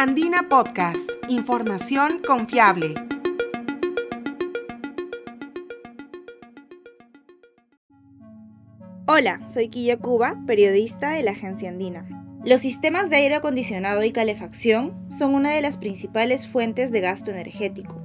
Andina Podcast, información confiable. Hola, soy Quilla Cuba, periodista de la agencia Andina. Los sistemas de aire acondicionado y calefacción son una de las principales fuentes de gasto energético,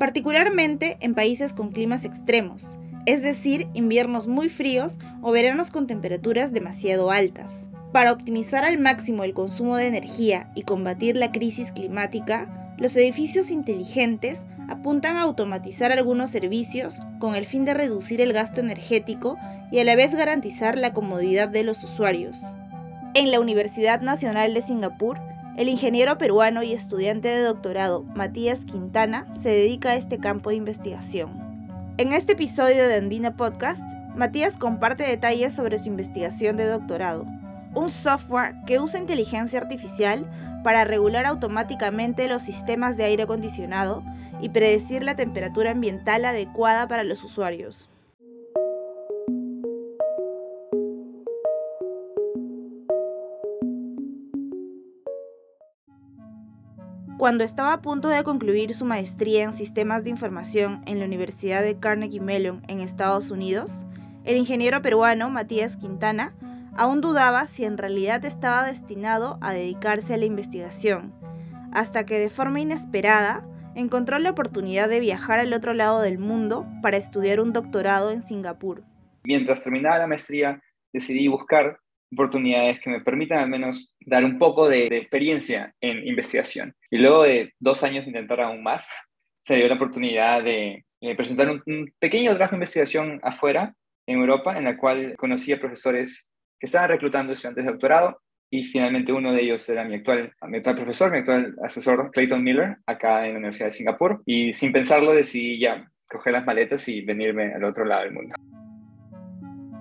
particularmente en países con climas extremos, es decir, inviernos muy fríos o veranos con temperaturas demasiado altas. Para optimizar al máximo el consumo de energía y combatir la crisis climática, los edificios inteligentes apuntan a automatizar algunos servicios con el fin de reducir el gasto energético y a la vez garantizar la comodidad de los usuarios. En la Universidad Nacional de Singapur, el ingeniero peruano y estudiante de doctorado Matías Quintana se dedica a este campo de investigación. En este episodio de Andina Podcast, Matías comparte detalles sobre su investigación de doctorado un software que usa inteligencia artificial para regular automáticamente los sistemas de aire acondicionado y predecir la temperatura ambiental adecuada para los usuarios. Cuando estaba a punto de concluir su maestría en sistemas de información en la Universidad de Carnegie Mellon en Estados Unidos, el ingeniero peruano Matías Quintana Aún dudaba si en realidad estaba destinado a dedicarse a la investigación, hasta que de forma inesperada encontró la oportunidad de viajar al otro lado del mundo para estudiar un doctorado en Singapur. Mientras terminaba la maestría, decidí buscar oportunidades que me permitan al menos dar un poco de, experiencia en investigación. Y luego de dos años de intentar aún más, se dio la oportunidad de eh, presentar un, un, pequeño trabajo de investigación afuera, en Europa, en la cual conocí a profesores que estaban reclutando estudiantes de doctorado y finalmente uno de ellos era mi actual, mi actual profesor, mi actual asesor Clayton Miller, acá en la Universidad de Singapur. Y sin pensarlo decidí ya coger las maletas y venirme al otro lado del mundo.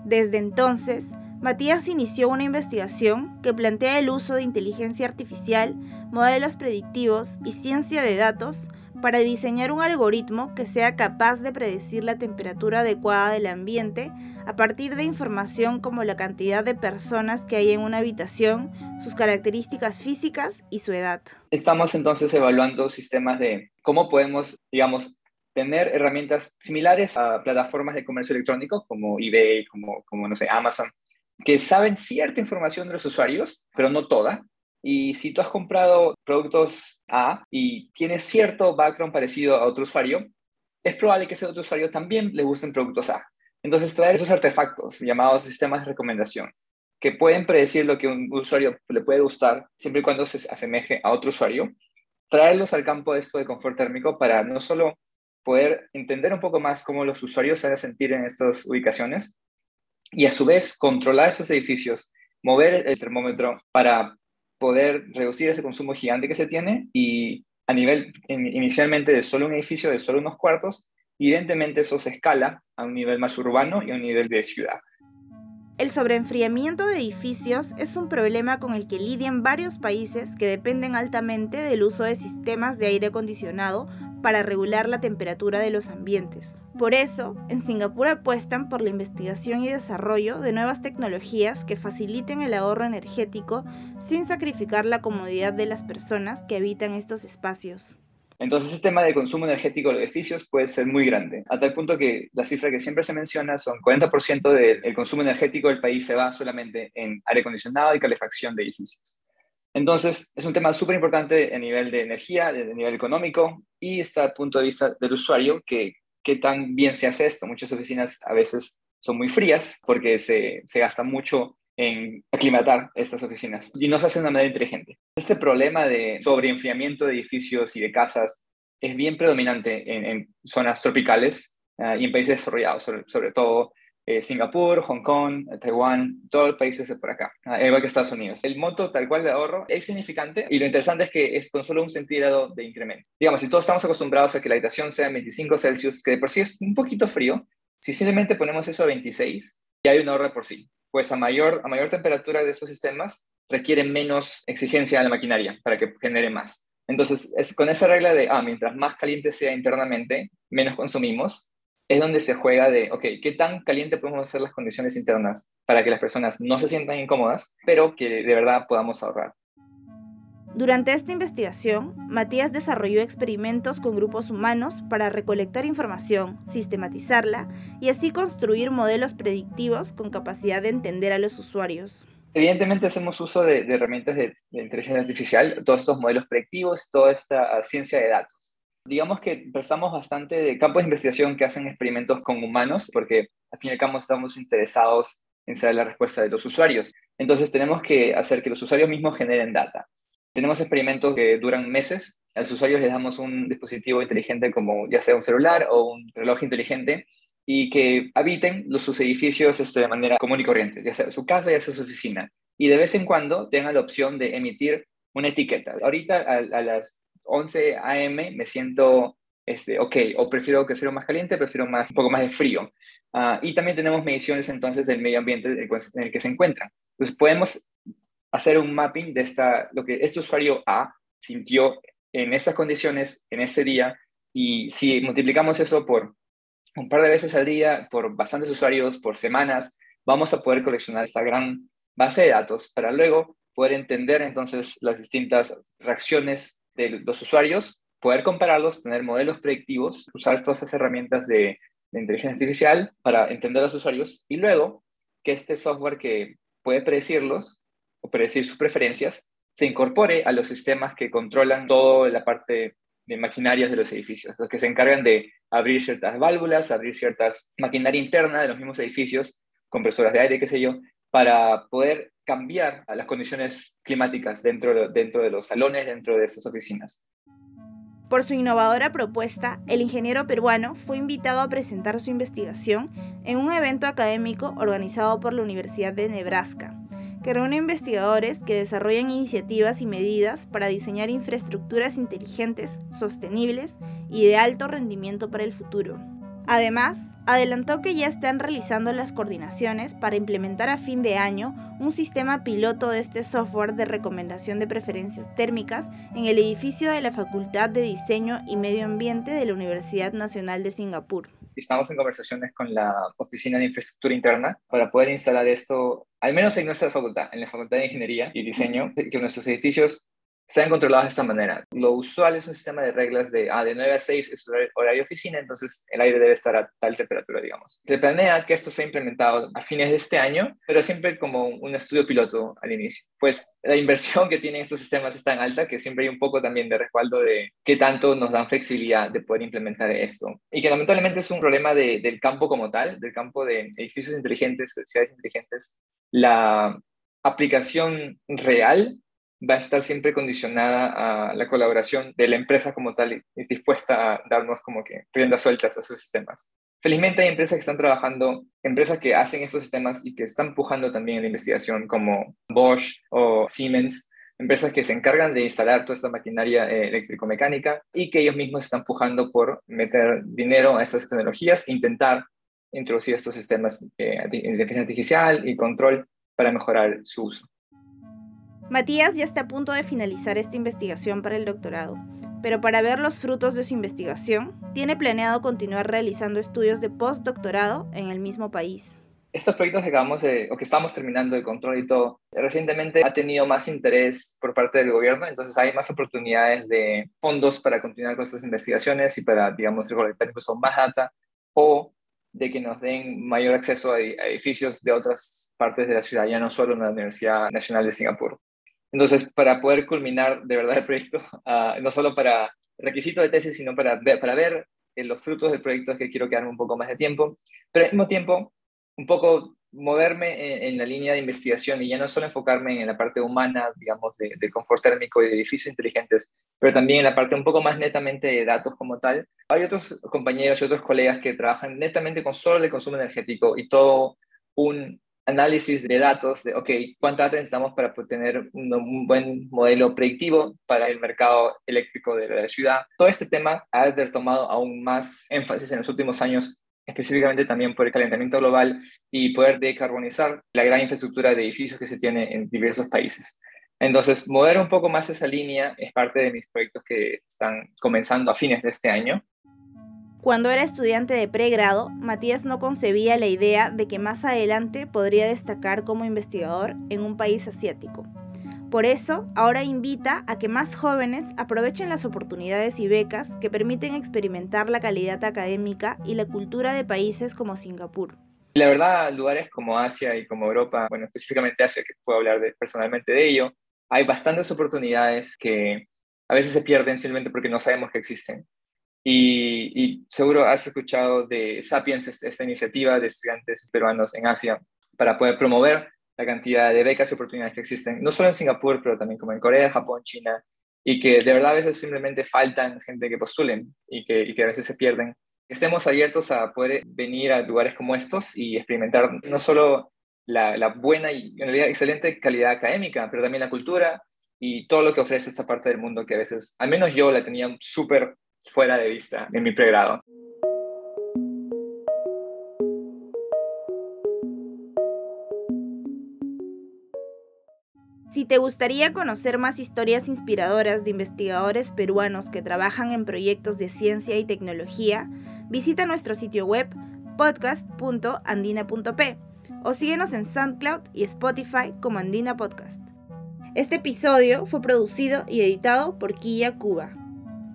Desde entonces, Matías inició una investigación que plantea el uso de inteligencia artificial, modelos predictivos y ciencia de datos para diseñar un algoritmo que sea capaz de predecir la temperatura adecuada del ambiente a partir de información como la cantidad de personas que hay en una habitación, sus características físicas y su edad. Estamos entonces evaluando sistemas de cómo podemos, digamos, tener herramientas similares a plataformas de comercio electrónico como eBay, como, como no sé, Amazon, que saben cierta información de los usuarios, pero no toda, y si tú has comprado productos A y tienes cierto background parecido a otro usuario, es probable que ese otro usuario también le gusten productos A. Entonces, traer esos artefactos llamados sistemas de recomendación, que pueden predecir lo que un usuario le puede gustar siempre y cuando se asemeje a otro usuario, traerlos al campo de esto de confort térmico para no solo poder entender un poco más cómo los usuarios se van a sentir en estas ubicaciones y a su vez controlar esos edificios, mover el termómetro para poder reducir ese consumo gigante que se tiene y a nivel inicialmente de solo un edificio, de solo unos cuartos, evidentemente eso se escala a un nivel más urbano y a un nivel de ciudad. El sobreenfriamiento de edificios es un problema con el que lidian varios países que dependen altamente del uso de sistemas de aire acondicionado para regular la temperatura de los ambientes. Por eso, en Singapur apuestan por la investigación y desarrollo de nuevas tecnologías que faciliten el ahorro energético sin sacrificar la comodidad de las personas que habitan estos espacios. Entonces, el tema de consumo energético de edificios puede ser muy grande, a tal punto que la cifra que siempre se menciona son 40% del consumo energético del país se va solamente en aire acondicionado y calefacción de edificios. Entonces, es un tema súper importante a nivel de energía, a nivel económico, y está al punto de vista del usuario, que, que tan bien se hace esto. Muchas oficinas a veces son muy frías porque se, se gasta mucho en aclimatar estas oficinas y no se hace de una manera inteligente. Este problema de sobreenfriamiento de edificios y de casas es bien predominante en, zonas tropicales ah, y en países desarrollados, sobre, todo eh, Singapur, Hong Kong, Taiwán, todos los países de por acá, igual que Estados Unidos. El monto tal cual de ahorro es significante y lo interesante es que es con solo un centígrado de incremento. Digamos, si todos estamos acostumbrados a que la habitación sea 25 Celsius, que de por sí es un poquito frío, si simplemente ponemos eso a 26, ya hay un ahorro por sí pues a mayor, a mayor temperatura de esos sistemas requiere menos exigencia a la maquinaria para que genere más. Entonces, es con esa regla de, ah, mientras más caliente sea internamente, menos consumimos, es donde se juega de, ok, ¿qué tan caliente podemos hacer las condiciones internas para que las personas no se sientan incómodas, pero que de verdad podamos ahorrar? Durante esta investigación, Matías desarrolló experimentos con grupos humanos para recolectar información, sistematizarla y así construir modelos predictivos con capacidad de entender a los usuarios. Evidentemente hacemos uso de, herramientas de, inteligencia artificial, todos estos modelos predictivos, toda esta ciencia de datos. Digamos que prestamos bastante de campos de investigación que hacen experimentos con humanos, porque al fin y al cabo estamos interesados en saber la respuesta de los usuarios. Entonces tenemos que hacer que los usuarios mismos generen data. Tenemos experimentos que duran meses. A los usuarios les damos un dispositivo inteligente como ya sea un celular o un reloj inteligente y que habiten los, sus edificios este, de manera común y corriente, ya sea su casa, ya sea su oficina. Y de vez en cuando tengan la opción de emitir una etiqueta. Ahorita a, las 11 a.m. me siento este, ok, o prefiero, prefiero más caliente, prefiero más, un poco más de frío. Ah, y también tenemos mediciones entonces del medio ambiente en el que se encuentran. Entonces podemos hacer un mapping de esta, lo que este usuario A sintió en estas condiciones, en ese día, y si multiplicamos eso por un par de veces al día, por bastantes usuarios, por semanas, vamos a poder coleccionar esta gran base de datos para luego poder entender entonces las distintas reacciones de los usuarios, poder compararlos, tener modelos predictivos, usar todas esas herramientas de, inteligencia artificial para entender a los usuarios y luego que este software que puede predecirlos o predecir sus preferencias, se incorpore a los sistemas que controlan toda la parte de maquinarias de los edificios, los que se encargan de abrir ciertas válvulas, abrir ciertas maquinaria interna de los mismos edificios, compresoras de aire, qué sé yo, para poder cambiar a las condiciones climáticas dentro de, dentro de los salones, dentro de esas oficinas. Por su innovadora propuesta, el ingeniero peruano fue invitado a presentar su investigación en un evento académico organizado por la Universidad de Nebraska, que reúne investigadores que desarrollan iniciativas y medidas para diseñar infraestructuras inteligentes, sostenibles y de alto rendimiento para el futuro. Además, adelantó que ya están realizando las coordinaciones para implementar a fin de año un sistema piloto de este software de recomendación de preferencias térmicas en el edificio de la Facultad de Diseño y Medio Ambiente de la Universidad Nacional de Singapur. Estamos en conversaciones con la Oficina de Infraestructura Interna para poder instalar esto, al menos en nuestra facultad, en la Facultad de Ingeniería y Diseño, que nuestros edificios sean controlados de esta manera. Lo usual es un sistema de reglas de, ah, de 9 a 6 es horario oficina, entonces el aire debe estar a tal temperatura, digamos. Se planea que esto sea implementado a fines de este año, pero siempre como un estudio piloto al inicio. Pues la inversión que tienen estos sistemas es tan alta que siempre hay un poco también de respaldo de qué tanto nos dan flexibilidad de poder implementar esto. Y que lamentablemente es un problema del campo como tal, del campo de edificios inteligentes, ciudades inteligentes. La aplicación real va a estar siempre condicionada a la colaboración de la empresa como tal y es dispuesta a darnos como que riendas sueltas a sus sistemas. Felizmente hay empresas que están trabajando, empresas que hacen estos sistemas y que están empujando también la investigación como Bosch o Siemens, empresas que se encargan de instalar toda esta maquinaria eh, eléctrico-mecánica y que ellos mismos están empujando por meter dinero a estas tecnologías, intentar introducir estos sistemas de inteligencia artificial y control para mejorar su uso. Matías ya está a punto de finalizar esta investigación para el doctorado, pero para ver los frutos de su investigación, tiene planeado continuar realizando estudios de postdoctorado en el mismo país. Estos proyectos que acabamos de, o que estamos terminando de control y todo, recientemente ha tenido más interés por parte del gobierno, entonces hay más oportunidades de fondos para continuar con estas investigaciones y para, digamos, recolectar incluso más data o de que nos den mayor acceso a edificios de otras partes de la ciudad, ya no solo en la Universidad Nacional de Singapur. Entonces, para poder culminar de verdad el proyecto, ah, no solo para requisito de tesis, sino para para ver eh, los frutos del proyecto es que quiero quedarme un poco más de tiempo, pero al mismo tiempo, un poco moverme en, la línea de investigación y ya no solo enfocarme en la parte humana, digamos, de, de, confort térmico y de edificios inteligentes, pero también en la parte un poco más netamente de datos como tal. Hay otros compañeros y otros colegas que trabajan netamente con solo el consumo energético y todo un análisis de datos de, ok, cuánta data necesitamos para tener un, buen modelo predictivo para el mercado eléctrico de la ciudad. Todo este tema ha tomado aún más énfasis en los últimos años, específicamente también por el calentamiento global y poder decarbonizar la gran infraestructura de edificios que se tiene en diversos países. Entonces, mover un poco más esa línea es parte de mis proyectos que están comenzando a fines de este año cuando era estudiante de pregrado, Matías no concebía la idea de que más adelante podría destacar como investigador en un país asiático, Por eso, ahora invita a que más jóvenes aprovechen las oportunidades y becas que permiten experimentar la calidad académica y la cultura de países como Singapur. La verdad, lugares como Asia y como Europa, bueno, específicamente Asia, que puedo hablar personalmente de ello, hay bastantes oportunidades que a veces se pierden simplemente porque no sabemos que existen. Y, seguro has escuchado de Sapiens, esta iniciativa de estudiantes peruanos en Asia para poder promover la cantidad de becas y oportunidades que existen, no solo en Singapur, pero también como en Corea, Japón, China, y que de verdad a veces simplemente faltan gente que postulen y que, y que a veces se pierden. Estemos abiertos a poder venir a lugares como estos y experimentar no solo la, buena y en realidad excelente calidad académica, pero también la cultura y todo lo que ofrece esta parte del mundo que a veces, al menos yo la tenía súper fuera de vista en mi pregrado. Si te gustaría conocer más historias inspiradoras de investigadores peruanos que trabajan en proyectos de ciencia y tecnología, visita nuestro sitio web podcast.andina.p o síguenos en SoundCloud y Spotify como Andina Podcast. Este episodio fue producido y editado por Quilla Cuba.